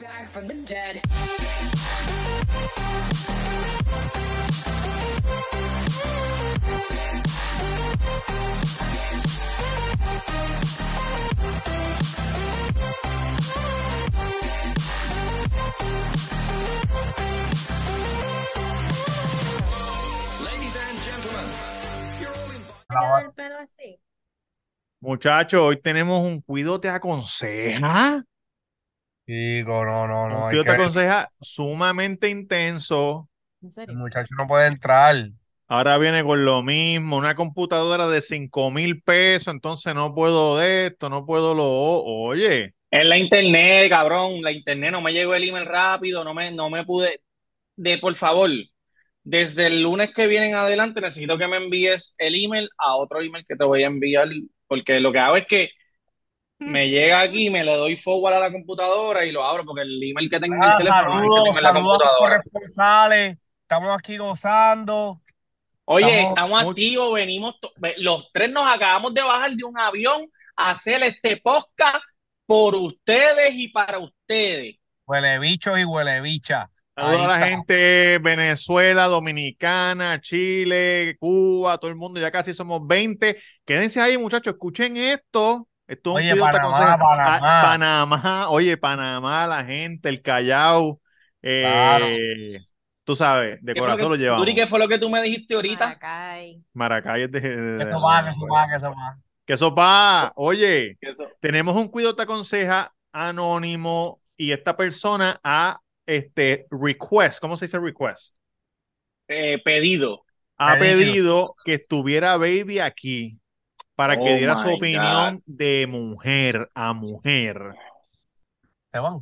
back from the dead. Ladies and gentlemen, you're all invited. queda el pelo así. Muchachos, hoy tenemos un cuido te aconseja. Chico, no, no, no. Un te que- aconseja sumamente intenso. ¿En El serio? muchacho no puede entrar. Ahora viene con lo mismo, una computadora de cinco mil pesos, entonces no puedo de esto, no puedo lo Oye, Es la internet, cabrón, la internet, no me llegó el email rápido, no me, no me pude. De por favor, desde el lunes que viene en adelante necesito que me envíes el email a otro email que te voy a enviar, porque lo que hago es que me llega aquí, me le doy forward a la computadora y lo abro, porque el email que tengo en el teléfono no es el que tengo en la computadora. corresponsales. Estamos aquí gozando. Oye, Estamos activos, venimos, los tres nos acabamos de bajar de un avión a hacer este podcast por ustedes y para ustedes. Huele bichos y huele bicha. saludos a la está. gente Venezuela, Dominicana, Chile, Cuba, todo el mundo, ya casi somos 20. Quédense ahí, muchachos, escuchen esto. Esto es un Oye, Panamá, aconseja. Panamá. Panamá, oye, Panamá, la gente, el Callao, eh, Claro. tú sabes, de ¿Qué fue lo corazón lo que- llevamos. Duri, ¿qué fue lo que tú me dijiste ahorita? Maracay. Maracay es de, de- Que va, que eso va, que eso va. Que eso va. Oye, tenemos un cuido te aconseja anónimo y esta persona ha este request, ¿cómo se dice request? eh, pedido. Ha Pedido. pedido que estuviera Baby aquí para que Oh diera su opinión de mujer a mujer. Se van.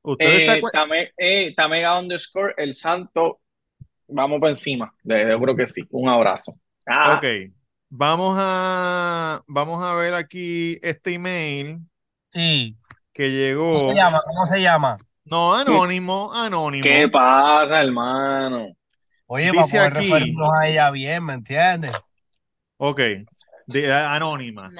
Ustedes Eh, Tame- eh, Tamega underscore, el santo, vamos por encima. Yo creo que sí. Un abrazo. Ah, Ok, vamos a vamos a ver aquí este email Sí. que ¿Cómo llegó. se llama? ¿Cómo se llama? No, anónimo, anónimo. ¿qué pasa, hermano? Oye, para Dice poder aquí- referirnos a ella bien, ¿me entiendes? Ok, de, anónima.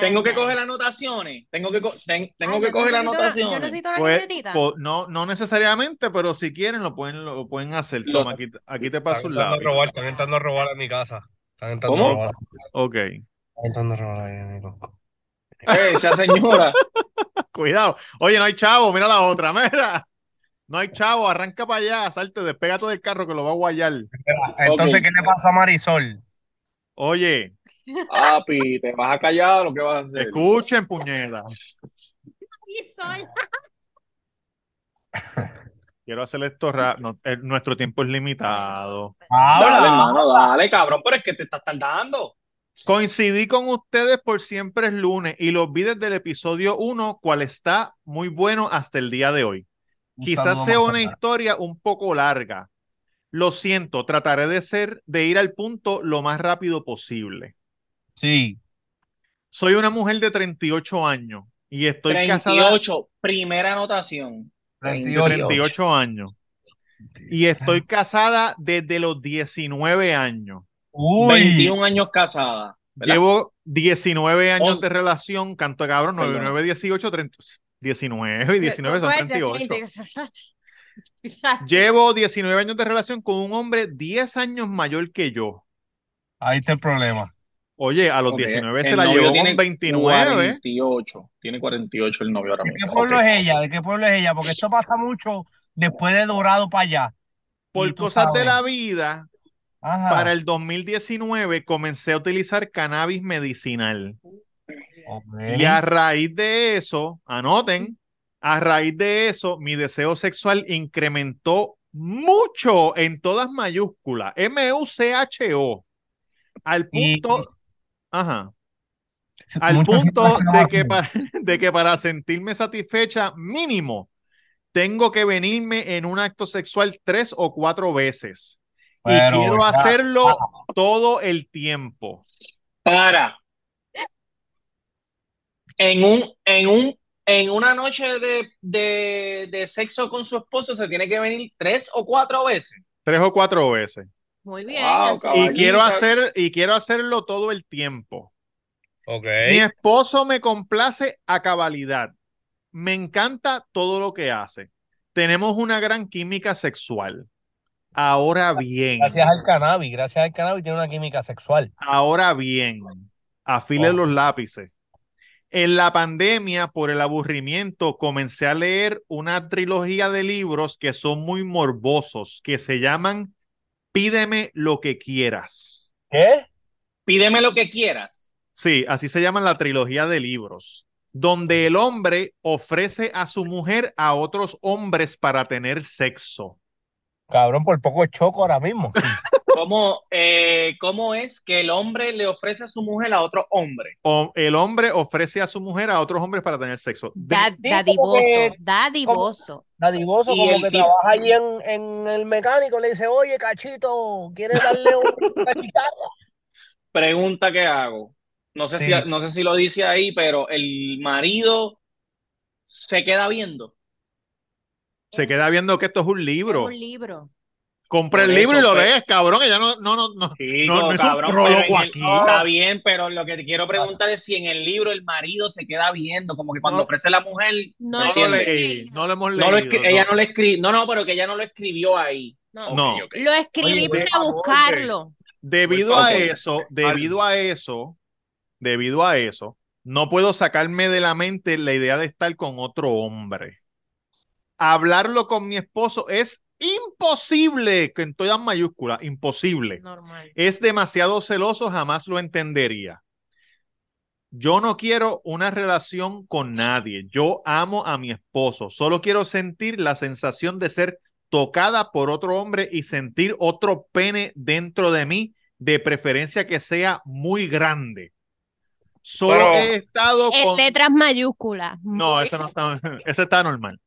Tengo que coger anotaciones. Tengo que, co- ten- tengo Ay, que coger necesito una- anotaciones. Yo necesito una Pues, no, no necesariamente, pero si quieren lo pueden, lo pueden hacer. Toma, aquí, aquí te paso Están un a lápiz. robar, están entrando a robar a mi casa. Están entrando ¿Cómo? a robar. Ok. Están entrando a robar ahí, amigo. Eh, esa señora. Cuidado. Oye, no hay chavo, mira la otra, mira. No hay chavo, arranca para allá, salte, despégate del carro que lo va a guayar. Entonces, Ok. ¿qué le pasa a Marisol? Oye, Papi, ¿te vas a callar o qué vas a hacer? escuchen, puñeta. Quiero hacer esto rápido. nuestro tiempo es limitado. Habla. Dale, hermano, dale, cabrón, pero es que te estás tardando. Coincidí con ustedes por siempre es lunes y los vi desde el episodio 1, cual está muy bueno hasta el día de hoy. Un Quizás sea una historia un poco larga. Lo siento, trataré de ser, de ir al punto lo más rápido posible. Sí. Soy una mujer de 38 años y estoy casada 38, primera anotación. de 38. 38 años. Y estoy casada desde los 19 años. Uy. 21 años casada. ¿verdad? Llevo 19 años de relación, canto de cabrón, 9, Perdón. 9, 18, 30, 19 y 19 son Fuerte, 38. gente. Llevo 19 años de relación con un hombre 10 años mayor que yo. Ahí está el problema. Oye, a los Ok, 19 el se la llevó con 29. 48. Tiene 48 el novio ahora ¿De qué mismo. pueblo es ella? ¿De qué pueblo es ella? Porque esto pasa mucho después de Dorado para allá. Por cosas de la vida, Ajá. para el 2019 comencé a utilizar cannabis medicinal. Y a raíz de eso, anoten, a raíz de eso, mi deseo sexual incrementó mucho en todas mayúsculas, M-U-C-H-O, al Y- punto, ajá, al punto de que, para, de que para sentirme satisfecha mínimo, tengo que venirme en un acto sexual tres o cuatro veces. Y quiero ya, hacerlo todo el tiempo. Para. En un, en un, en una noche de, de, de sexo con su esposo se tiene que venir tres o cuatro veces. Tres o cuatro veces. Muy bien. Wow. Y quiero hacer, y quiero hacerlo todo el tiempo. Ok. Mi esposo me complace a cabalidad. me encanta todo lo que hace. Tenemos una gran química sexual. Ahora bien, Gracias al cannabis, gracias al cannabis tiene una química sexual. ahora bien, afile Oh. los lápices. En la pandemia, por el aburrimiento, comencé a leer una trilogía de libros que son muy morbosos, que se llaman Pídeme lo que quieras. ¿Qué? Pídeme lo que quieras. Sí, así se llama la trilogía de libros, donde el hombre ofrece a su mujer a otros hombres para tener sexo. Cabrón, por poco es choco ahora mismo. ¿Cómo, eh, ¿Cómo es que el hombre le ofrece a su mujer a otro hombre? O el hombre ofrece a su mujer a otros hombres para tener sexo. Da- como dadivoso, que- dadivoso. Dadivoso, Y como el que tipo- trabaja allí en, en el mecánico, le dice, oye, cachito, ¿quieres darle un- una guitarra? Pregunta que hago. No sé Sí. si, no sé si lo dice ahí, pero el marido se queda viendo. Se queda viendo que esto es un Es libro. un libro. Compra el libro y lo pues. lees, cabrón. Ella no, no, no, no. Chico, No, no es un prólogo el- aquí. Está bien, pero lo que te quiero preguntar es si en el libro el marido se queda viendo, como que cuando No. ofrece la mujer, No, ¿me No leí, no lo hemos No lo leído. ella no lo escribió, no, no, pero que ella no lo escribió ahí. No. Lo escribí Oye, para buscarlo. Debido a eso, debido a eso, debido a eso, no puedo sacarme de la mente la idea de estar con otro hombre. Hablarlo con mi esposo es imposible, que en todas mayúsculas, imposible. Normal. Es demasiado celoso, jamás lo entendería. Yo no quiero una relación con nadie. Yo amo a mi esposo. Solo quiero sentir la sensación de ser tocada por otro hombre y sentir otro pene dentro de mí, de preferencia que sea muy grande. Solo Pero- he estado En con... letras mayúsculas. No, ese no está, ese está normal.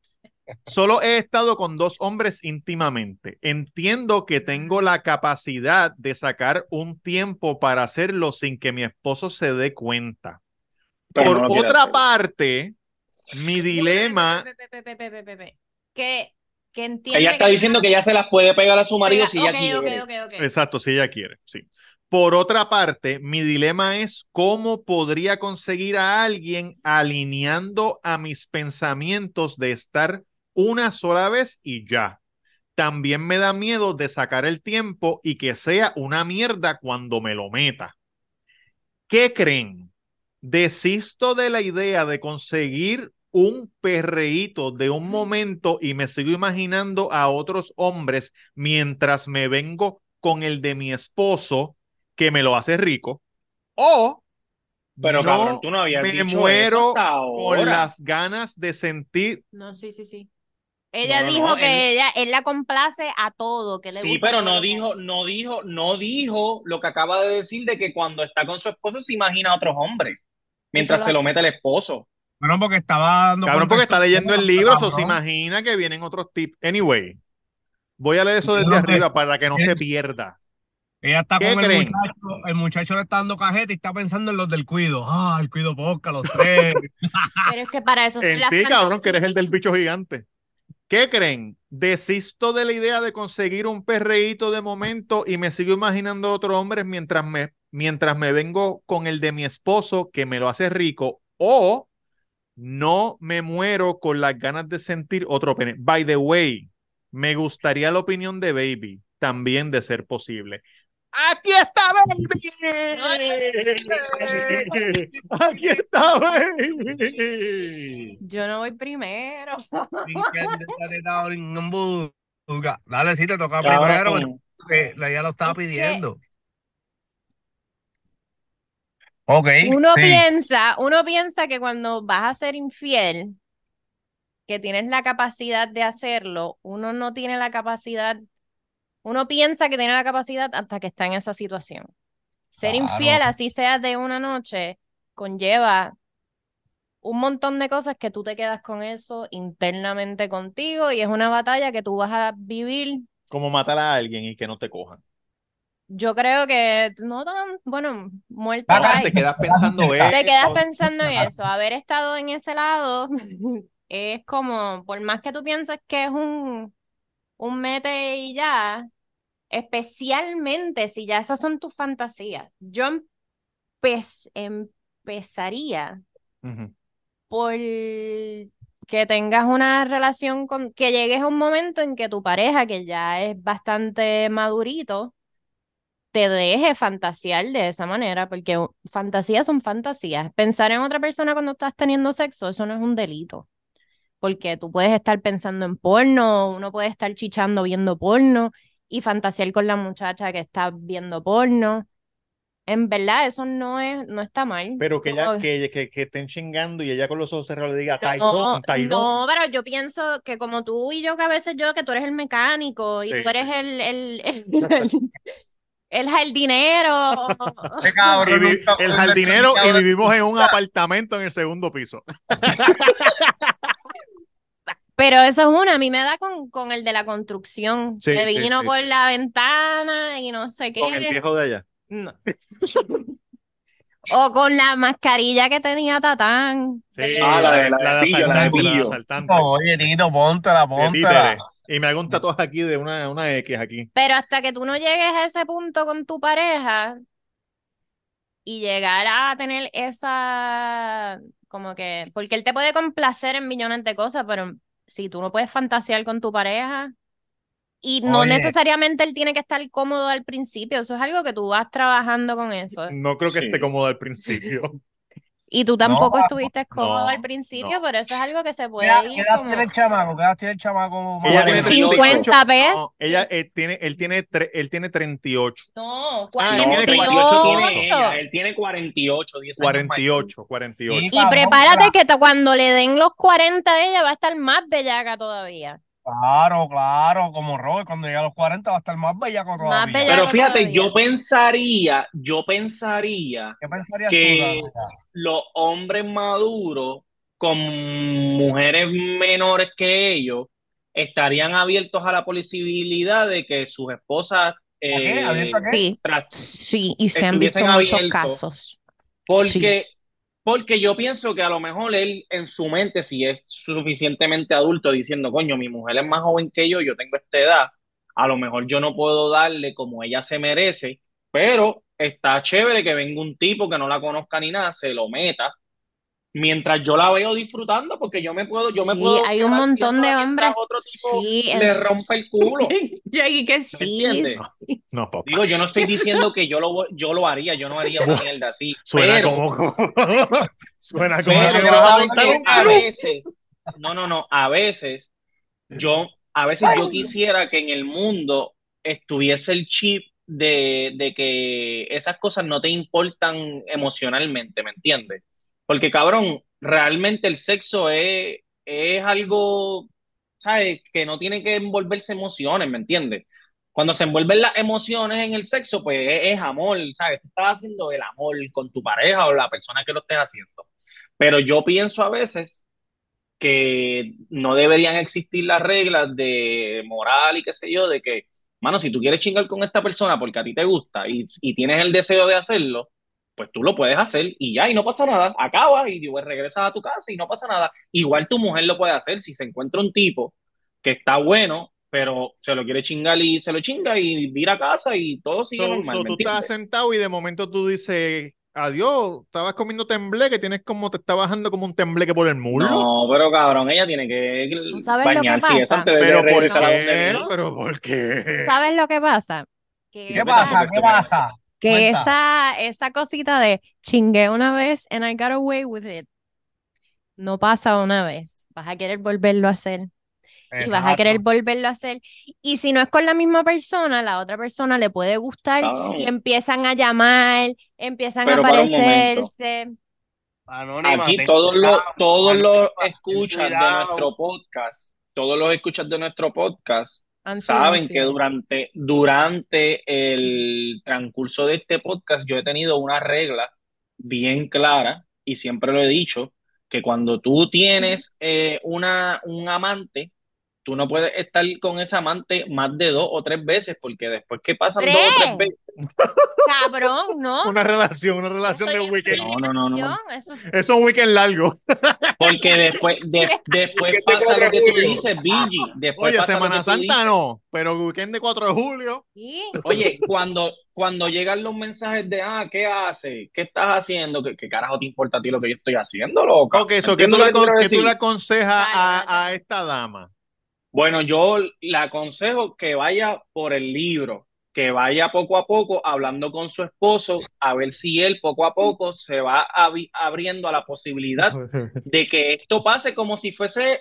Solo he estado con dos hombres íntimamente. Entiendo que tengo la capacidad de sacar un tiempo para hacerlo sin que mi esposo se dé cuenta. Pero Por no otra hacer. parte, mi dilema, Pe, pe, pe. Que, que entiende Ella está que- diciendo que ya se las puede pegar a su marido si ella quiere. exacto, si ella quiere, sí. Por otra parte, mi dilema es cómo podría conseguir a alguien alineando a mis pensamientos de estar una sola vez y ya. También me da miedo de sacar el tiempo y que sea una mierda cuando me lo meta. ¿Qué creen? Desisto de la idea de conseguir un perreíto de un momento y me sigo imaginando a otros hombres mientras me vengo con el de mi esposo que me lo hace rico. O Pero no cabrón, tú no habías me dicho muero eso hasta con las ganas de sentir. No, sí, sí, sí. Ella No, no, dijo no, que ella, él la complace a todo, que le Sí, gusta pero no dijo, no dijo, no dijo lo que acaba de decir de que cuando está con su esposo se imagina a otros hombres mientras se lo mete el esposo. Bueno, porque estaba dando Cabrón, porque está leyendo el libro, eso se imagina que vienen otros tips. Anyway, voy a leer eso desde no arriba para que no se pierda. Ella está ¿Qué con el creen? muchacho, el muchacho le está dando cajeta y está pensando en los del cuido. Ah, el cuido posca, los tres. Pero es que para eso En ti, cabrón, que eres el del bicho gigante. ¿Qué creen? Desisto de la idea de conseguir un perreíto de momento y me sigo imaginando otros hombres mientras me, mientras me vengo con el de mi esposo que me lo hace rico o no me muero con las ganas de sentir otro pene. By the way, me gustaría la opinión de Baby también de ser posible. Aquí está Baby. Aquí está Baby. Yo no voy primero. Dale, sí, te toca primero. la ella lo estaba que- pidiendo. Ok. Uno sí. piensa, uno piensa que cuando vas a ser infiel, que tienes la capacidad de hacerlo, uno no tiene la capacidad, uno piensa que tiene la capacidad hasta que está en esa situación. Ser Claro. infiel, así sea de una noche, conlleva un montón de cosas que tú te quedas con eso internamente contigo y es una batalla que tú vas a vivir. Como matar a alguien y que no te cojan. Yo creo que no tan, bueno, muerto Ah, te quedas pensando Te eso. quedas pensando en eso, haber estado en ese lado es como, por más que tú pienses que es un, un mete y ya, especialmente si ya esas son tus fantasías. Yo empe- empezaría por que tengas una relación con, que llegues a un momento en que tu pareja, que ya es bastante madurito, te deje fantasear de esa manera, porque fantasías son fantasías. Pensar en otra persona cuando estás teniendo sexo, eso no es un delito. Porque tú puedes estar pensando en porno, uno puede estar chichando viendo porno y fantasear con la muchacha que está viendo porno. En verdad, eso no es, no está mal. Pero que, ella, que, que, que estén chingando y ella con los ojos cerrados le diga, no, Taizón, Taizón. no, pero yo pienso que como tú y yo, que a veces yo, que tú eres el mecánico y Sí, tú eres sí. el, el, el, el jardinero. Qué Y cabrón, el jardinero y vivimos en un apartamento en el segundo piso. Pero eso es una, a mí me da con, con el de la construcción, Sí, que vino sí, por sí. la ventana y no sé Con el qué. viejo de allá. No. O con la mascarilla que tenía Tatán. Sí, Ah, la de- la de la de pillo, la de asaltante, la de asaltante. Oye, Tito, póntela, De póntela. Y me hago un tatuaje aquí de una, una X aquí. Pero hasta que tú no llegues a ese punto con tu pareja y llegar a tener esa, como que, porque él te puede complacer en millones de cosas, pero si tú no puedes fantasear con tu pareja y no Oye. necesariamente él tiene que estar cómodo al principio, eso es algo que tú vas trabajando con eso. No creo que Sí. esté cómodo al principio. Y tú tampoco No, estuviste cómodo no, al principio, no. pero eso es algo que se ¿Qué puede edad, ir qué edad como tiene el chamaco? ¿Qué edad tiene el chamaco? Ella tiene 48. 50 pesos. No, ella eh, tiene, él tiene, tre- él tiene 38. No, Ah, él No, tiene 38 tiene 48. ella, él tiene 48, 10 años mayor. 48, 48. Sí, Y cabrón, prepárate que cuando le den los 40 ella va a estar más bellaca todavía. Claro, claro, como Robert, cuando llegue a los 40 va a estar más bellaco todavía. Más bellaco. Pero fíjate, todavía. yo pensaría, yo pensaría ¿Qué pensarías que- tú, los hombres maduros con mujeres menores que ellos estarían abiertos a la posibilidad de que sus esposas eh, ¿Abierto a qué? Sí, sí, y se han visto muchos casos. Porque, porque yo pienso que a lo mejor él en su mente, si es suficientemente adulto, diciendo, coño, mi mujer es más joven que yo, yo tengo esta edad, a lo mejor yo no puedo darle como ella se merece, pero está chévere que venga un tipo que no la conozca ni nada, se lo meta, mientras yo la veo disfrutando, porque yo me puedo, yo me Sí, puedo hay un montón de hombres. otro tipo Sí, le es- rompe el culo. Y que sí. No, papá. Digo, yo no estoy diciendo que yo lo, voy- yo lo haría, yo no haría una mierda así, Suena pero... como. Suena como Pero que yo vas a que veces, no, no, no, a veces yo, a veces yo quisiera que en el mundo estuviese el chip de, de que esas cosas no te importan emocionalmente, ¿me entiendes? Porque cabrón, realmente el sexo es, es algo, ¿sabes? Que no tiene que envolverse emociones, ¿me entiendes? Cuando se envuelven las emociones en el sexo, pues es, amor, ¿sabes? Tú estás haciendo el amor con tu pareja o la persona que lo estés haciendo. Pero yo pienso a veces que no deberían existir las reglas de moral y qué sé yo, de que, mano, si tú quieres chingar con esta persona porque a ti te gusta y, y tienes el deseo de hacerlo, pues tú lo puedes hacer y ya, y no pasa nada, acabas y pues, regresas a tu casa y no pasa nada. Igual tu mujer lo puede hacer si se encuentra un tipo que está bueno, pero se lo quiere chingar y se lo chinga y ir a casa y todo sigue So- normal, so ¿me tú estás sentado y de momento tú dices, adiós, estabas comiendo temblé, que tienes como, te está bajando como un tembleque por el muslo. No, pero cabrón, ella tiene que ¿Tú sabes lo que bañarse pasa? antes de Pero ¿por regresar a donde qué? vino. Pero ¿por qué? ¿Sabes lo que pasa? ¿Qué esa- pasa? ¿Qué pasa? Que Cuenta. esa, esa cosita de chingué una vez and I got away with it no pasa una vez. Vas a querer volverlo a hacer y vas a querer volverlo a hacer. Y si no es con la misma persona, la otra persona le puede gustar y empiezan a llamar, empiezan Pero a aparecerse. Anónima, Aquí todos los, todos los Anónima, escuchas de nuestro podcast, todos los escuchas de nuestro podcast saben que durante, durante el transcurso de este podcast yo he tenido una regla bien clara y siempre lo he dicho, que cuando tú tienes eh, una, un amante, tú no puedes estar con esa amante más de dos o tres veces, porque después que pasan ¿Tres? dos o tres veces, Cabrón, ¿no? Una relación, una relación Eso de weekend. No, no, no, no. Eso es un weekend largo. porque después, de- después pasa 4 lo que tú dices, Billy, después Oye, pasa lo Semana que Santa dices. no, pero weekend de 4 de julio. sí. Oye, cuando, cuando llegan los mensajes de, ah, ¿qué haces? ¿Qué estás haciendo? ¿Qué, qué carajo te importa a ti lo que yo estoy haciendo, loca? Ok, eso, ¿qué tú, ¿Entiendes le, aconsejas a, dale. a esta dama? Bueno, yo le aconsejo que vaya por el libro, que vaya poco a poco hablando con su esposo, a ver si él poco a poco se va abri- abriendo a la posibilidad de que esto pase como si fuese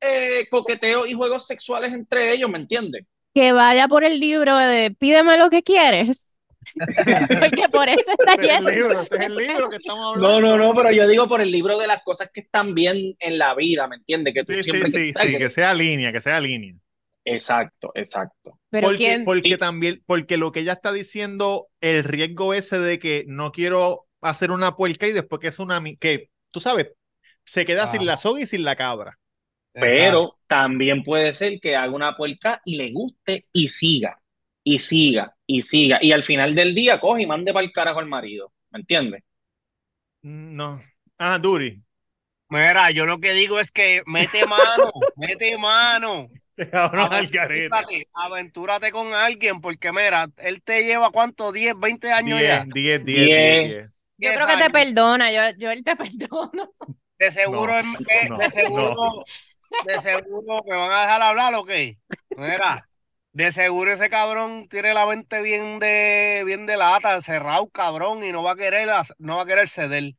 eh, coqueteo y juegos sexuales entre ellos, ¿me entiendes? Que vaya por el libro de Pídeme lo que quieres. Porque por eso está Ese es el yendo. libro, ese es el libro que estamos No, hablando. no, no, pero yo digo por el libro de las cosas que están bien en la vida, ¿me entiendes? Que tú Sí, siempre sí, sí, que- sí, que sea línea, que sea línea. Exacto, exacto. Pero porque, quién, porque Sí. también, porque lo que ella está diciendo, el riesgo ese de que no quiero hacer una puerca y después que es una que, tú sabes, se queda sin la soga y sin la cabra. Pero también puede ser que haga una puerca y le guste y siga, y siga, y siga. Y al final del día coge y mande para el carajo al marido. ¿Me entiendes? Mm, No. Ah, Duri. Mira, yo lo que digo es que mete mano, mete mano. Aventúrate, aventúrate con alguien, porque mira, él te lleva cuánto, 10, 20 años ya. 10, 10, 10, Diez. 10. yo 10 creo que te perdona, yo, yo él te perdono. De seguro, No, no, de seguro, de seguro me van a dejar hablar o qué. Mira, de seguro ese cabrón tiene la mente bien de, bien de lata, cerrado, cabrón, y no va a querer, no va a querer ceder.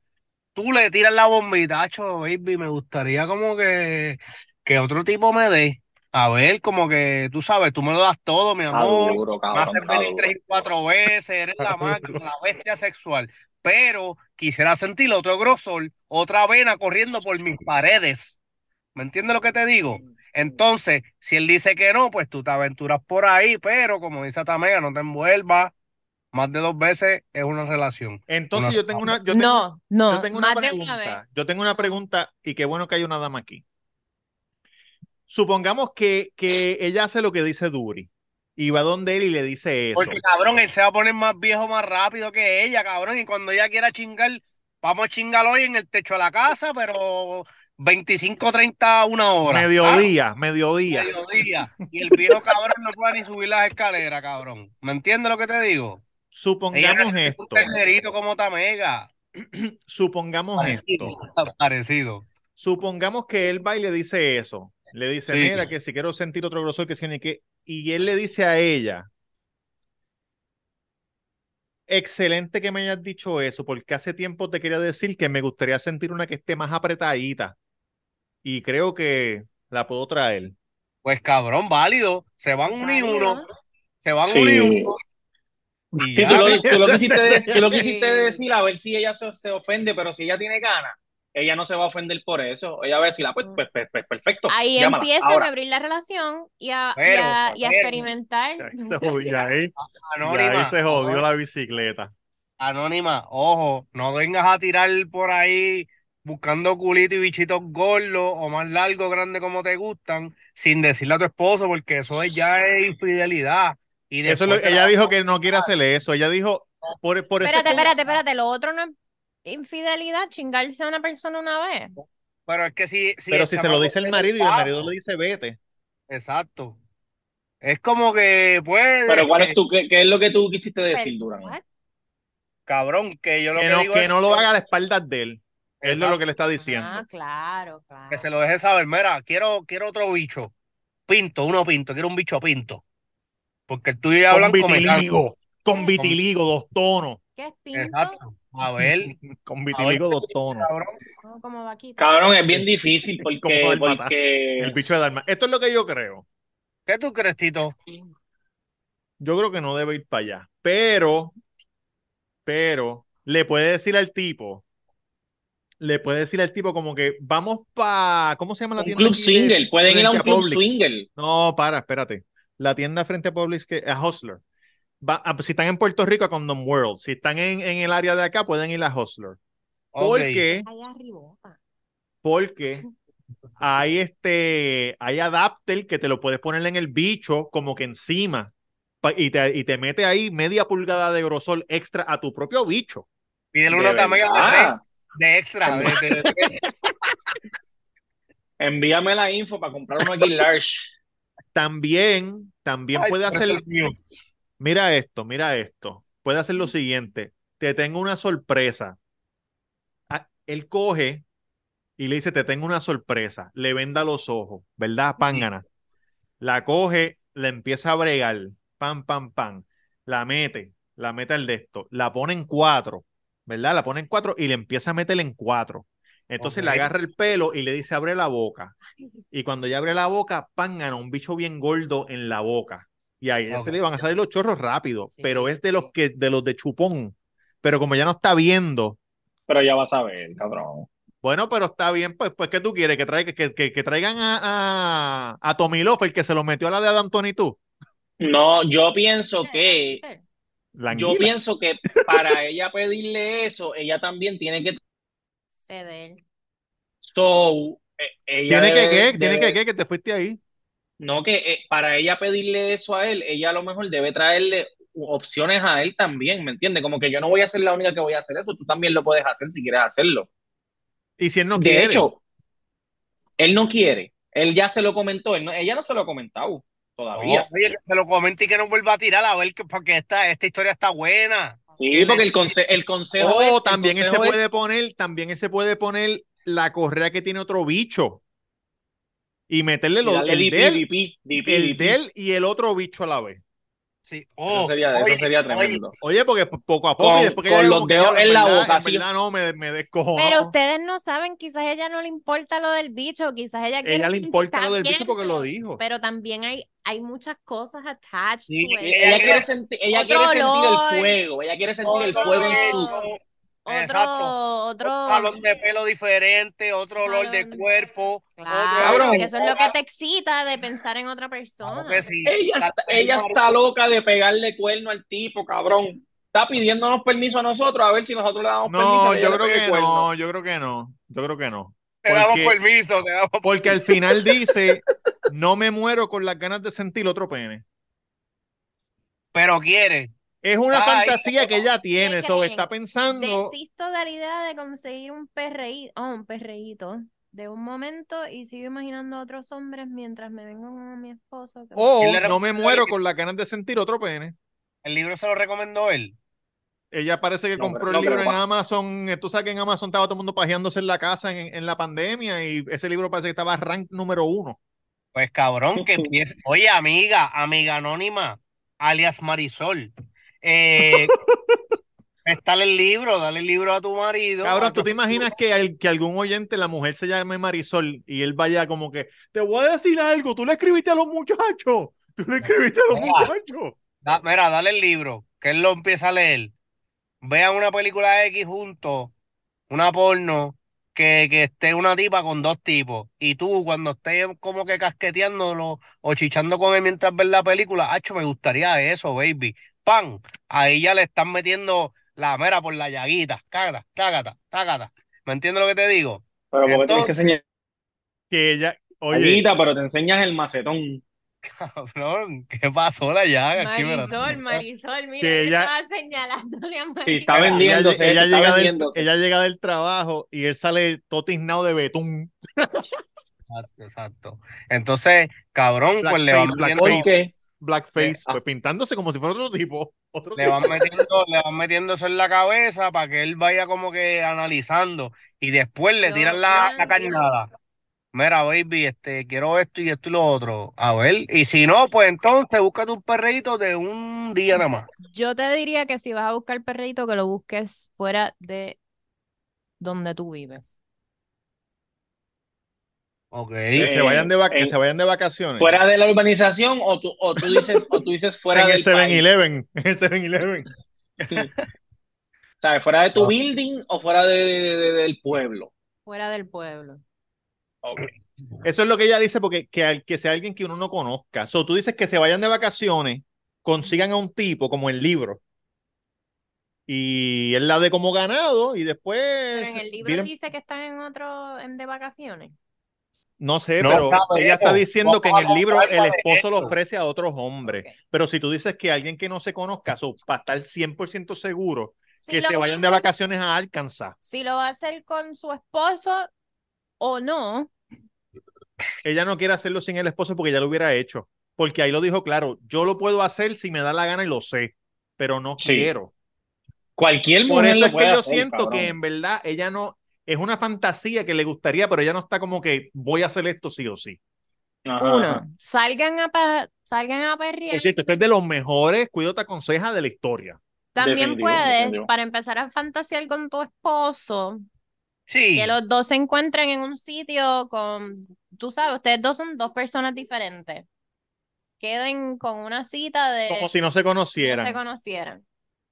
Tú le tiras la bombita, "Acho, baby, me gustaría como que, que otro tipo me dé. A ver, como que tú sabes, tú me lo das todo, mi amor. duro, Me cabrón, haces está venir tres y cuatro veces, eres la máquina, la bestia sexual. Pero quisiera sentir otro grosor, otra vena corriendo por mis paredes. ¿Me entiendes lo que te digo? Entonces, si él dice que no, pues tú te aventuras por ahí, pero como dice Tamega, no te envuelvas. Más de dos veces es una relación. Entonces Una yo tengo una, yo tengo, no, no, yo tengo una pregunta. Yo tengo una pregunta y qué bueno que hay una dama aquí. Supongamos que, que ella hace lo que dice Duri y va donde él y le dice eso. Porque cabrón, él se va a poner más viejo más rápido que ella, cabrón. Y cuando ella quiera chingar, vamos a chingar hoy en el techo de la casa, pero 25, 30, una hora. Mediodía, mediodía. Mediodía. Y el viejo cabrón no puede ni subir las escaleras, cabrón. ¿Me entiendes lo que te digo? Supongamos esto. un como Tamega. Supongamos Parecido, esto. parecido. Supongamos que él va y le dice eso. Le dice, Sí. mira, que si quiero sentir otro grosor que tiene que. Y él le dice a ella. Excelente que me hayas dicho eso, porque hace tiempo te quería decir que me gustaría sentir una que esté más apretadita. Y creo que la puedo traer. Pues cabrón, válido. Se van uno y uno. Se van Sí. uno y uno. Y Sí, tú lo, tú lo quisiste, tú lo quisiste decir a ver si ella se, se ofende, pero si ella tiene ganas, ella no se va a ofender por eso. Ella va a decir, ah, pues, pues, pues, pues, perfecto. Ahí llámala, empiezan ahora. a abrir la relación y a, y a- y a pero. experimentar. Y ahí, y Anónima. ahí se jodió ojo, la bicicleta. Anónima, ojo, no vengas a tirar por ahí buscando culitos y bichitos gordos o más largos, grandes como te gustan, sin decirle a tu esposo, porque eso es ya es infidelidad. Y Eso lo- ella la- dijo que no quiere hacerle eso. Ella dijo, por, por eso. Espérate, espérate, espérate. Lo otro no es infidelidad, chingarse a una persona una vez. Pero es que si, si Pero si se lo dice el marido y el marido le dice vete. Exacto. Es como que, pues, Pero ¿cuál es tu, qué, qué es lo que tú quisiste decir, Pero, Durán? cabrón, que yo lo Que que no, digo que es no lo haga a la espalda de él. Es lo Exacto. que le está diciendo. Ah, claro, claro. que se lo deje saber. Mira, quiero, quiero otro bicho. Pinto, uno pinto, quiero un bicho pinto. Porque el tuyo ya Con hablan como vitiligo. Con vitiligo, dos tonos. ¿Qué es pinto? Exacto. A ver, Con vitiligo, dos tonos. cabrón. No, como vaquita. Cabrón, es bien difícil porque El bicho de Dalma. Esto es lo que yo creo. ¿Qué tú crees, Tito? Yo creo que no debe ir para allá. Pero, pero, le puede decir al tipo, le puede decir al tipo como que vamos para, ¿cómo se llama la un tienda? club single, pueden ir a un club single. No, para, espérate. La tienda frente a Publix, que a Hustler. Va, a- si están en Puerto Rico, a Condom World. Si están en, en el área de acá, pueden ir a Hustler. Porque, hay este, hay adapter que te lo puedes poner en el bicho como que encima pa- y te, y te mete ahí media pulgada de grosor extra a tu propio bicho. Pídele De una tamaño de, de extra. de- de- de- Envíame la info para comprar uno aquí large. También, también Ay, puede hacer, mira esto, mira esto. Puede hacer lo siguiente. Te tengo una sorpresa. Ah, Él coge y le dice, te tengo una sorpresa. Le venda los ojos, ¿verdad? Pángana. La coge, la empieza a bregar. Pam, pam, pam. La mete, la mete al de esto. La pone en cuatro, ¿verdad? La pone en cuatro y le empieza a meter en cuatro. Entonces le agarra el pelo y le dice, abre la boca. Y cuando ya abre la boca, pángana, un bicho bien gordo en la boca. Y ahí ya Ok. se le van a salir los chorros rápido, Sí, pero es de los que, de los de chupón. Pero como ya no está viendo, Pero ya vas a ver, cabrón. bueno, pero está bien, pues, pues ¿qué tú quieres? Que, traiga, que, que, que traigan a, a, a Tommy Love, el que se lo metió a la de Adam Tony tú. No, yo pienso que, yo pienso que para ella pedirle eso, ella también tiene que, Ceder. so, eh, ella ¿Tiene que debe- qué? ¿Tiene debe- que qué? Que te fuiste ahí. No, que eh, para ella pedirle eso a él, ella a lo mejor debe traerle opciones a él también, ¿me entiendes? Como que yo no voy a ser la única que voy a hacer eso, tú también lo puedes hacer si quieres hacerlo. Y si él no de quiere. hecho, él no quiere, él ya se lo comentó, él no- ella no se lo ha comentado todavía. No, oye, que se lo comente y que no vuelva a tirar a ver que porque esta, esta historia está buena. Sí, Que porque el, conse- el consejo o es, Oh, también él se puede es- poner, también él se puede poner la correa que tiene otro bicho. Y meterle los, el DP, de él, DP, DP, el DP. de él y el otro bicho a la vez. Sí. Oh, Eso sería, oye, eso sería tremendo. Oye, porque po- poco a poco Con- y después que con ella los dedos "Diablo, en la verdad- boca, en así". verdad no, me, me descojonó. Pero ustedes no saben, quizás a ella no le importa lo del bicho, quizás ella quiere ella le importa lo del bicho porque lo dijo. Pero también hay, hay muchas cosas attached Sí, to sí, it. Ella Ella- quiere sentir, ella quiere sentir el fuego, ella quiere sentir el fuego en su... Otro, otro, Otro jalón de pelo diferente, otro olor de cuerpo, claro, otro porque eso es lo que te excita de pensar en otra persona. Claro que sí. Ella está, ella está loca de pegarle cuerno al tipo, cabrón. Está pidiéndonos permiso a nosotros a ver si nosotros le damos permiso. No, ella yo creo que cuerno. no, yo creo que no, yo creo que no. Te damos Porque- permiso, te damos Porque al final dice, no me muero con las ganas de sentir otro pene. Pero quiere. Es una Ay, fantasía que ella tiene, ¿qué eso está pensando. Desisto de la idea de conseguir un perreíto, oh, un perreíto de un momento y sigo imaginando a otros hombres mientras me vengo con mi esposo. que- O ¿Quién le no me muero con las ganas de sentir otro pene. El libro se lo recomendó él. Ella parece que No, compró pero- el no, libro pero en Amazon. eh, Tú sabes que en Amazon estaba todo el mundo pajeándose en la casa en, en la pandemia y ese libro parece que estaba rank número uno. Pues cabrón, que empiece. Oye, amiga, amiga anónima, alias Marisol. Eh, dale el libro, dale el libro a tu marido. Cabrón, ¿tú te imaginas que, al- que algún oyente, la mujer se llame Marisol y él vaya como que, te voy a decir algo, tú le escribiste a los muchachos, tú le escribiste a los Mira. muchachos. Da- mira, dale el libro, que él lo empieza a leer. Vean una película X juntos, una porno, que, que esté una tipa con dos tipos. Y tú, cuando estés como que casqueteándolo o chichando con él mientras ves la película, hacho, me gustaría eso, baby. ¡Pam! Ahí ya le están metiendo la mera por la llaguita. Cágata, cágata, cágata. ¿Me entiendes lo que te digo? Pero porque tienes que enseñar Que ella, oye, pero te enseñas el macetón. Cabrón, ¿qué pasó la llaga? Aquí. Marisol, Marisol, mira, Que ella- estaba señalándole a Marisol. Sí, está ella, vendiéndose, ella está llega del, vendiéndose. ella llega del trabajo y él sale totiznado de betún. Exacto, exacto. Entonces, cabrón, pues le van metiendo, blackface. Eh, ah. pues pintándose como si fuera otro tipo. Otro le tipo. van metiendo, le van metiendo eso en la cabeza para que él vaya como que analizando y después le tiran la, no la entiendo. carnada. Mira, baby, este, quiero esto y esto y lo otro. A ver, y si no, pues entonces búscate un perreíto de un día nada más. Yo te diría que si vas a buscar perrito, que lo busques fuera de donde tú vives. Ok. Que se vayan de, vac- que en- se vayan de vacaciones. fuera de la urbanización o tú, o tú dices o tú dices fuera en el del país. 7-Eleven. En el 7-Eleven. ¿Sabes? Fuera de tu Ah. building o fuera de, de- de- del pueblo. Fuera del pueblo. Ok. Eso es lo que ella dice, porque que, que sea alguien que uno no conozca. So, tú dices que se vayan de vacaciones, consigan a un tipo como el libro. Y él la de como ganado y después. Pero en el libro miren- dice que están en otro, en de vacaciones. No sé, No, pero ella está diciendo que en el libro el esposo lo ofrece a otros hombres. Pero si tú dices que alguien que no se conozca, so, para estar 100% seguro, Si que se vayan de vacaciones a Arkansas. Si lo va a hacer con su esposo o no, Ella no quiere hacerlo sin el esposo porque ya lo hubiera hecho. Porque ahí lo dijo claro, yo lo puedo hacer si me da la gana y lo sé, pero no Sí. quiero. Cualquier Por mujer eso lo es que yo hacer, siento cabrón. que en verdad ella no, es una fantasía que le gustaría, pero ella no está como que voy a hacer esto sí o sí. Ajá, uno, salgan a, pa- salgan a perrear. Por cierto, este es de los mejores, cuido te aconseja de la historia. También Definitivo, puedes, definitivo. para empezar a fantasear con tu esposo, Sí. que los dos se encuentren en un sitio con, tú sabes, ustedes dos son dos personas diferentes. Queden con una cita de Como si no se no conocieran. se conocieran.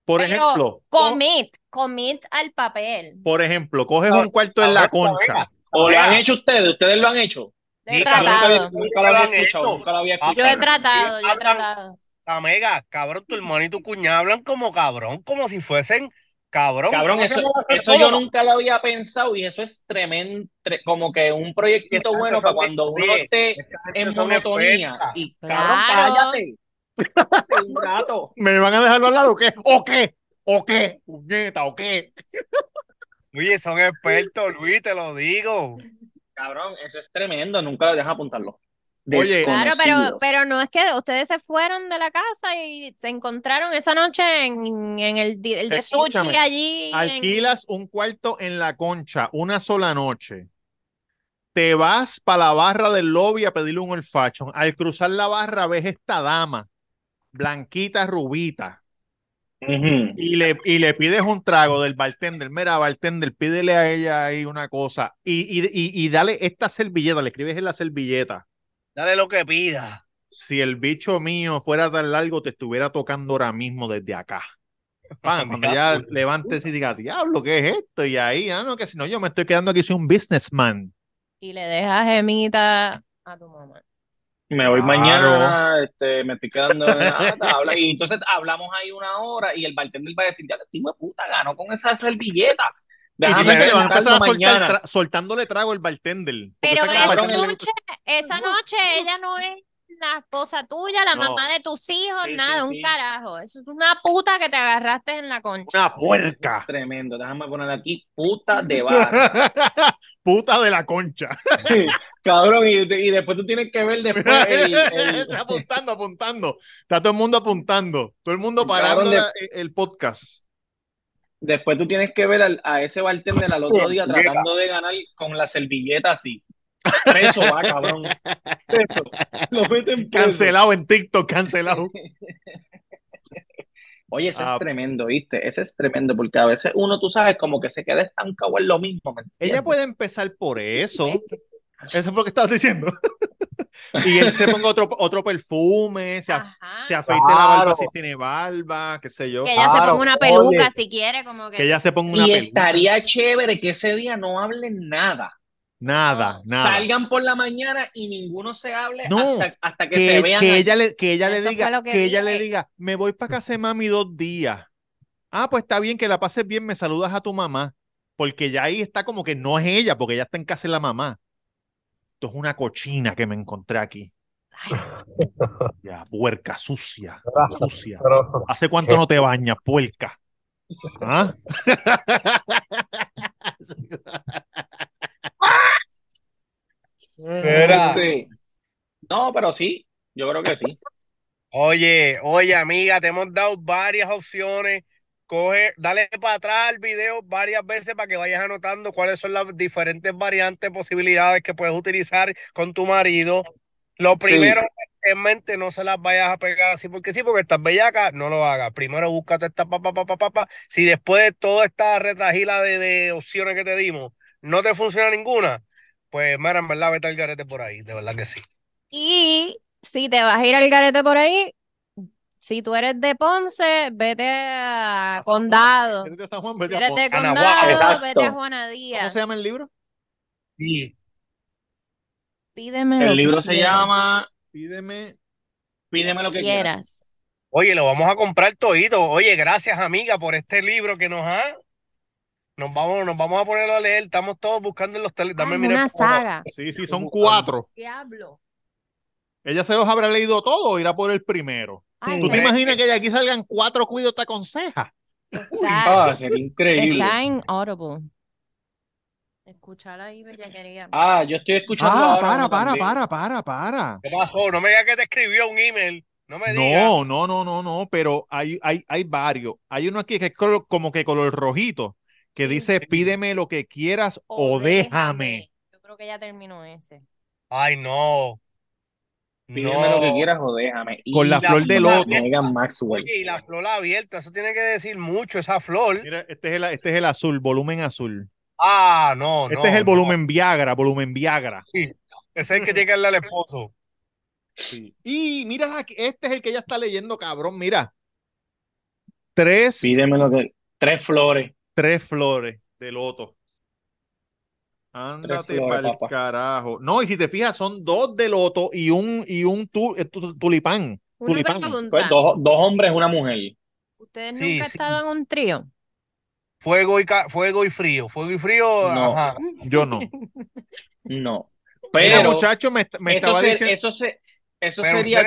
Por Pero ejemplo, co- Commit, commit al papel. por ejemplo, coges un cuarto en la cabrón, concha. ¿O lo han hecho ustedes? ¿Ustedes lo han hecho? He tratado. nunca lo había escuchado, hecho. nunca lo había Ah, Yo he escuchado. tratado, yo he tratado. Amega, cabrón, tu hermano y tu cuñada hablan como cabrón, como si fuesen cabrón. Cabrón, ¿cómo se eso, yo nunca lo había pensado y eso es tremendo, tre- como que un proyectito bueno para cuando uno esté en monotonía. Y cabrón, Claro. cállate. Cállate un rato. ¿Me van a dejar hablar o qué? ¿O qué? ¿O qué? ¿Puñeta o qué? Oye, son expertos, Luis, te lo digo. Cabrón, eso es tremendo, nunca lo dejas apuntarlo. Oye. Claro, pero, pero no es que ustedes se fueron de la casa y se encontraron esa noche en, en el, el de sushi allí. en- Alquilas un cuarto en la concha una sola noche. Te vas para la barra del lobby a pedirle un olfacho. Al cruzar la barra ves esta dama, blanquita, rubita, y le, y le pides un trago del bartender. Mira, bartender, pídele a ella ahí una cosa. Y, y, y, y dale esta servilleta, le escribes en la servilleta. Dale lo que pida. Si el bicho mío fuera tan largo, te estuviera tocando ahora mismo desde acá. Pan, cuando ya levantes y digas, diablo, ¿qué es esto? Y ahí, ah, no, que si no, yo me estoy quedando aquí, soy un businessman. Y le dejas gemita a tu mamá. Me voy Claro. mañana, este, me estoy quedando en la tabla. Y entonces hablamos ahí una hora y el bartender va a decir, ya que tipo de puta ganó con esa servilleta. Y Déjame dice que le van a empezar a intentarlo soltar, mañana. tra- soltándole trago el bartender. Pero esa noche, esa noche ella no es la esposa tuya, la No. mamá de tus hijos, Sí, nada, sí, un sí. carajo. Eso es una puta que te agarraste en la concha. Una Es puerca. tremendo. Déjame poner aquí puta de bar. Puta de la concha. Cabrón, y, y después tú tienes que ver después el, el- Está apuntando, apuntando. Está todo el mundo apuntando. Todo el mundo Cabrón, parando la- el podcast. Después tú tienes que ver al- a ese bartender al otro día tratando de ganar con la servilleta así. Preso va, cabrón. Preso. Lo meten preso. Cancelado en TikTok, cancelado. Oye, ese Ah. es tremendo, ¿viste? Ese es tremendo, porque a veces uno, tú sabes, como que se queda estancado en lo mismo, ¿me Ella puede empezar por eso. Eso es lo que estabas diciendo. y él se ponga otro, otro perfume, se, se afeite la barba si tiene barba, qué sé yo. Que ella se ponga una peluca oye. si quiere, como que. Que ella se ponga una Y peluca. estaría chévere que ese día no hablen nada. Nada, nada. Salgan por la mañana y ninguno se hable No, hasta, hasta que, se Que, vean. que ahí. ella le, que ella le diga, que que ella le diga, me voy para casa de mami dos días. Ah, pues está bien, que la pases bien, me saludas a tu mamá. Porque ya ahí está como que no es ella, porque ella está en casa de la mamá. Esto es una cochina que me encontré aquí. Ya, puerca, sucia, sucia. ¿Hace cuánto no te bañas, puerca? ¿Ah? Sí. No, pero sí, yo creo que sí. Oye, oye, amiga, te hemos dado varias opciones. Coge, dale para atrás al video varias veces para que vayas anotando cuáles son las diferentes variantes, posibilidades que puedes utilizar con tu marido. Lo primero, en mente, no se las vayas a pegar así porque sí, porque estás bellaca, no lo hagas. Primero búscate esta papá, papá, papá. Si después de toda esta retragila de, de opciones que te dimos, no te funciona ninguna, pues mira, en verdad, vete al garete por ahí, de verdad que sí. Y si te vas a ir al garete por ahí, si tú eres de Ponce, vete a Condado. ¿Eres de San Juan? Si Vete a eres de Ponce. Anahuac, Condado, vete a Juana ¿Cómo Díaz. se llama el libro? Sí. Pídeme lo El que libro se quieras. llama Pídeme. Pídeme lo que quieras. quieras. Oye, lo vamos a comprar todito. Oye, gracias, amiga, por este libro que nos ha. Nos vamos, nos vamos a poner a leer. Estamos todos buscando en los teléfonos. Mira una el teléfono. saga. Sí, sí, son cuatro. Diablo. Ella se los habrá leído todo o irá por el primero. Ay, ¿Tú te imaginas que de aquí salgan cuatro cuidos te aconseja? está, Ah, sería increíble. está en Audible. Escuchar ahí, bellaquería. Ah, yo estoy escuchando Ah, ahora para, para, también. para, para, para. ¿Qué pasó? No me digas que te escribió un email. No me digas. No, no, no, no, no, pero hay, hay, hay varios. Hay uno aquí que es color- como que color rojito, que Sí. dice pídeme lo que quieras o, déjame. Yo creo que ya terminó ese. Ay, no. Pídeme No. lo que quieras o déjame. Con la flor de loto. Megan Maxwell. Oye, y la flor abierta, eso tiene que decir mucho, esa flor. Mira, este es el, este es el azul, volumen azul. Ah, no, no. Este es el no. volumen Viagra, volumen Viagra. Ese es el que tiene que darle al esposo. Y mira, este es el que ella está leyendo, cabrón. Mira. Tres, Pídeme lo que. Tres flores. tres flores de loto. Ándate pa'l papá. carajo. No, y si te fijas, son dos de loto y un, y un tu- eh, tu- tulipán. Una Tulipán. Pues dos, dos hombres, una mujer. ¿Ustedes Sí, nunca han sí. estado en un trío? Fuego y, ca- fuego y frío. Fuego y frío, No. ajá. Yo no. No. Mira, Pero muchacho, me, me eso, estaba se- diciendo. eso, se, eso Pero sería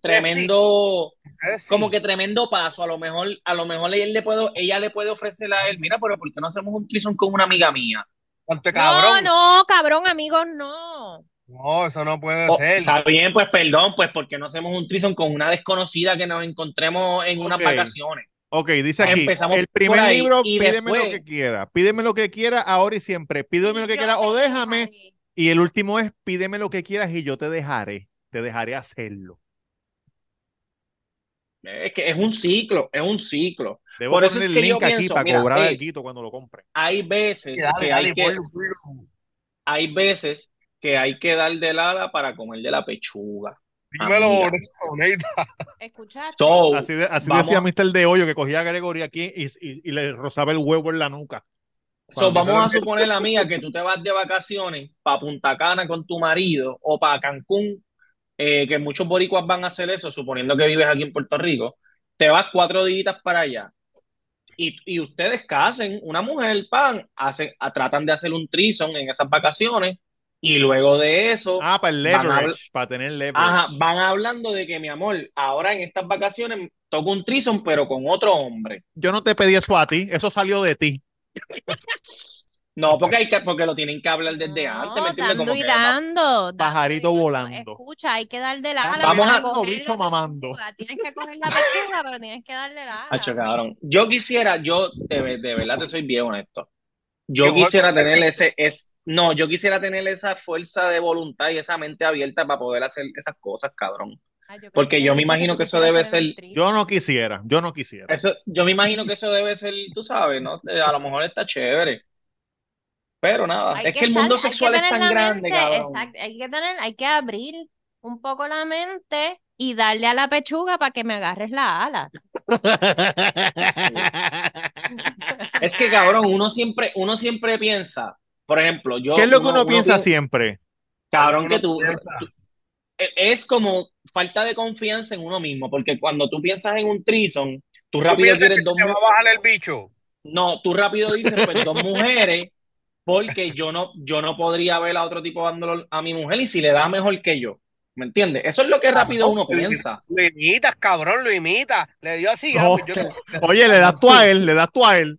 tremendo. Sí. Como que tremendo paso. A lo mejor, a lo mejor él le puedo, ella le puede ofrecer a él, mira, pero ¿por qué no hacemos un trison con una amiga mía? Ante No, cabrón. no, cabrón, amigos, no. No, eso no puede Oh, ser. está bien, pues perdón, pues ¿por qué no hacemos un trison con una desconocida que nos encontremos en unas vacaciones? Ok, dice aquí, Empezamos el primer ahí, libro, pídeme lo que quiera, pídeme lo que quiera ahora y siempre, pídeme lo que quiera o déjame, y el último es pídeme lo que quieras y yo te dejaré, te dejaré hacerlo. Es que es un ciclo, es un ciclo. Debo Por eso poner es el que yo link aquí pienso, para mira, cobrar eh, alguito cuando lo compren. Hay veces Dale, que dale, hay que, hay veces que hay que dar del ala para comer de la pechuga. Dímelo, bonita. ¿Escuchaste? So, Así, de- así decía Mr. De Hoyo que cogía a Gregory aquí y, y- y le rozaba el huevo en la nuca. so, vamos a suponer, amiga, que tú te vas de vacaciones para Punta Cana con tu marido o para Cancún, eh, que muchos boricuas van a hacer eso, suponiendo que vives aquí en Puerto Rico. Te vas cuatro días para allá y, y ustedes casen, una mujer, pan, hacen, a- tratan de hacer un trison en esas vacaciones y luego de eso Ah, para el leverage, para tener leverage. Ajá, van hablando de que mi amor, ahora en estas vacaciones toco un trison, pero con otro hombre. Yo no te pedí eso a ti, eso salió de ti. No, porque hay que, porque lo tienen que hablar desde No, antes, ¿me entiendes? dando Como y que, dando, dando Pajarito dando. volando. Escucha, hay que darle la ala. Vamos a- coger bicho la mamando. pechuga. Tienes que coger la pechuga, pero tienes que darle la ala. Yo quisiera, yo de, de verdad te soy bien honesto. Yo Yo quisiera tener ese, es, no, yo quisiera tener esa fuerza de voluntad y esa mente abierta para poder hacer esas cosas, cabrón. Ay, yo porque yo me imagino que eso debe ser-. Yo no quisiera, yo no quisiera. Eso, yo me imagino que eso debe ser, tú sabes, ¿no? Eh, A lo mejor está chévere. Pero nada, Hay es que el mundo estar- hay que sexual es tan grande, mente. Exacto, hay que tener, hay que abrir un poco la mente y darle a la pechuga para que me agarres la ala. Es que, cabrón, uno siempre, uno siempre piensa, por ejemplo, yo. ¿Qué es lo que uno, uno piensa pi- siempre? Cabrón, que tú. e- Es como falta de confianza en uno mismo, porque cuando tú piensas en un trison, tú ¿Tú rápido que dos te va mu- a bajar el bicho? No, tú rápido dices, pues dos mujeres, porque yo no, yo no podría ver a otro tipo dándolo a mi mujer y si le da mejor que yo. ¿Me entiendes? Eso es lo que rápido uno piensa. Lo imitas, cabrón, lo imitas. Le dio así. No. ah, pues yo Oye, le das tú a él, le das tú a él.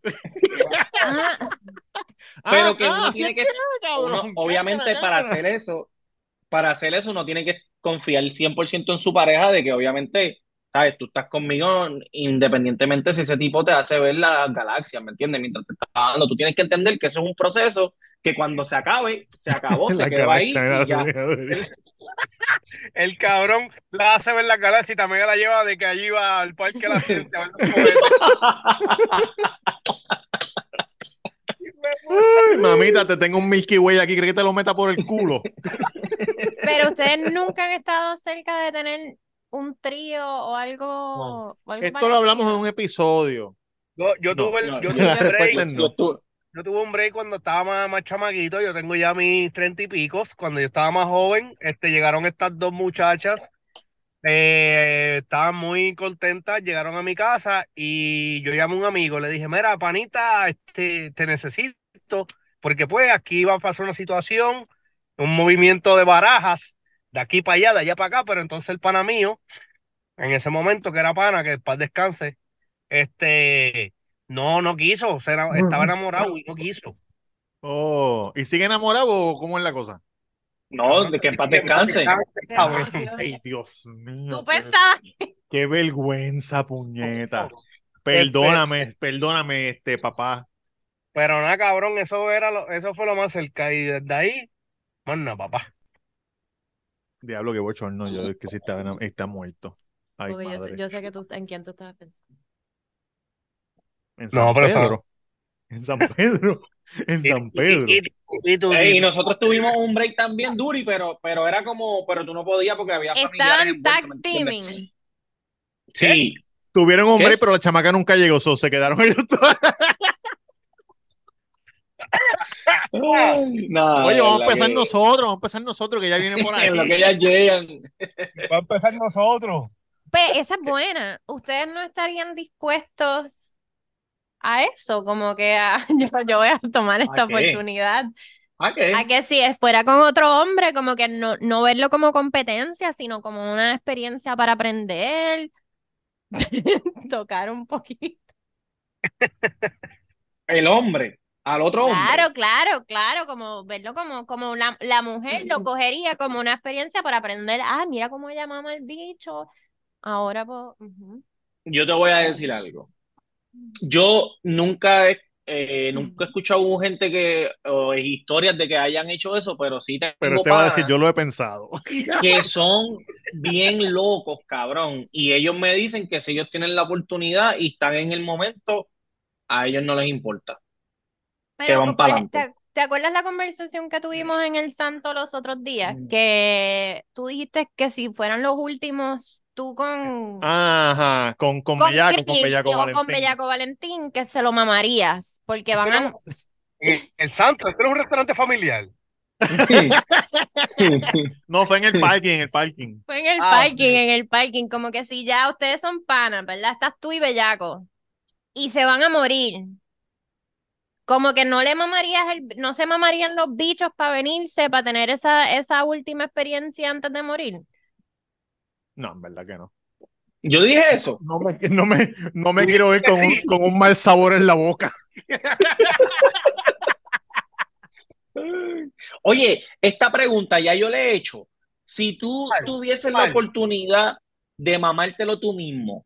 Ah, Pero Ah, que uno ah, tiene sí, que, uno, obviamente para hacer eso, para hacer eso uno tiene que confiar 100% en su pareja de que obviamente, sabes, tú estás conmigo independientemente si ese tipo te hace ver las galaxias, ¿me entiendes? Mientras te está dando, tú tienes que entender que eso es un proceso que cuando se acabe, se acabó, se La quedó ahí galaxia, y ya. mira, El cabrón la hace ver la galaxia y también la lleva de que allí va al parque de la ciencia. Ay, mamita, te tengo un Milky Way aquí, ¿crees que te lo meta por el culo? pero ustedes nunca han estado cerca de tener un trío o algo. o algo Esto lo hablamos en un episodio. Yo, yo No, tuve, el- no, yo tuve un break, tu- yo tuve un break cuando estaba más, más chamaquito. Yo tengo ya mis treinta y picos. Cuando yo estaba más joven, este, llegaron estas dos muchachas eh, estaban muy contentas, llegaron a mi casa y yo llamé a un amigo, le dije, mira, panita, este, te necesito, porque pues aquí va a pasar una situación, un movimiento de barajas, de aquí para allá, de allá para acá, pero entonces el pana mío, en ese momento que era pana, que para descanse, este, no, no quiso, se era- estaba enamorado y no quiso. Oh, ¿y sigue enamorado o cómo es la cosa? No, de que en paz descanse. Ay, Dios mío. Tú qué- pensabas Qué vergüenza, puñeta. Perdóname, perdóname, este papá. Pero nada, cabrón, eso era lo, eso fue lo más cerca y desde ahí, más nada, papá. Diablo, qué bochorno. Yo es que si está, está muerto. Ay, Porque yo sé, madre. yo sé que tú, en quién tú estabas pensando. En No, San pero eso- Pedro. En San Pedro. En San Pedro. Y, y- y tú, Ey, y y- nosotros tuvimos un break también, Duri, pero, pero era como, pero tú no podías porque había familiares tag teaming. Sí. Tuvieron hombre, ¿Qué? pero la chamaca nunca llegó, so, se quedaron ellos todos. Ay, no, Oye, vamos a empezar que- nosotros, vamos a empezar nosotros, que ya vienen por ahí. Lo que ellas llegan. va a empezar nosotros. Pues esa es buena. ¿Ustedes no estarían dispuestos a eso? Como que a- yo, yo voy a tomar esta oportunidad. ¿Ah, qué? A que si fuera con otro hombre, como que no, no verlo como competencia, sino como una experiencia para aprender, tocar un poquito. El hombre, al otro hombre. Claro, claro, claro, como verlo como, como la, la mujer lo cogería como una experiencia para aprender, ah, mira cómo ella mama el bicho. Ahora, pues, ujú. Yo te voy a decir algo. Yo nunca he, eh, nunca he escuchado gente que, o historias de que hayan hecho eso, pero sí tengo Pero te va a decir, yo lo he pensado. que son bien locos, cabrón. Y ellos me dicen que si ellos tienen la oportunidad y están en el momento, a ellos no les importa. Pero van para adelante. ¿te, te acuerdas la conversación que tuvimos en el Santo los otros días? Mm. Que tú dijiste que si fueran los últimos, tú con, Ajá, con, con con Bellaco, con Bellaco o con Valentín. Bellaco Valentín, que se lo mamarías, porque van a... El, el Santo, este es un restaurante familiar. No, fue en el parking, en el parking. Fue en el Ah, parking, en el parking, como que si ya ustedes son panas, ¿verdad? Estás tú y Bellaco, y se van a morir. Como que no le mamarías el, no se mamarían los bichos para venirse, para tener esa, esa última experiencia antes de morir. No, en verdad que no. Yo dije eso. No me, no me, no me Tú quiero ir con un, con un mal sabor en la boca. Oye, esta pregunta ya yo le he hecho. Si tú tuvieses la oportunidad de mamártelo tú mismo,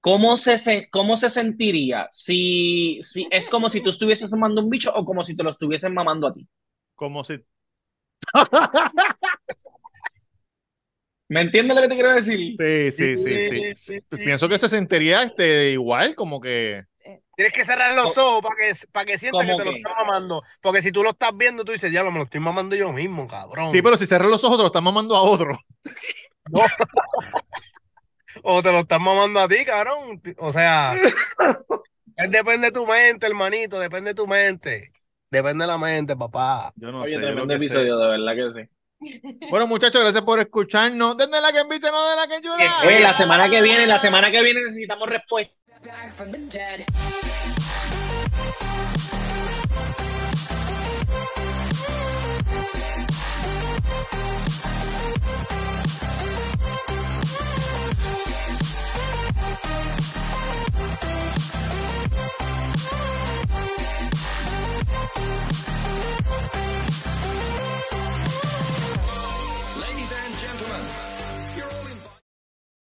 ¿cómo se, se- cómo se sentiría? Si, si es como si tú estuvieses mamando un bicho o como si te lo estuviesen mamando a ti. Como si. ¿Me entiendes lo que te quiero decir? Sí, sí, sí, sí. sí, Pienso que se sentiría este, igual, como que. Tienes que cerrar los ojos para que, para que sientas que ¿Cómo te lo estás mamando. Porque si tú lo estás viendo, tú dices, diablo, me lo estoy mamando yo mismo, cabrón. Sí, pero si cerras los ojos, te lo estás mamando a otro. O te lo estás mamando a ti, cabrón. O sea, depende de tu mente, hermanito, depende de tu mente. Depende de la mente, papá. Yo no Oye, sé. tremendo episodio, de verdad que sí. Bueno, muchachos, gracias por escucharnos. Desde la que invite, no de la que llora. Oye, la semana que viene, la semana que viene necesitamos respuesta.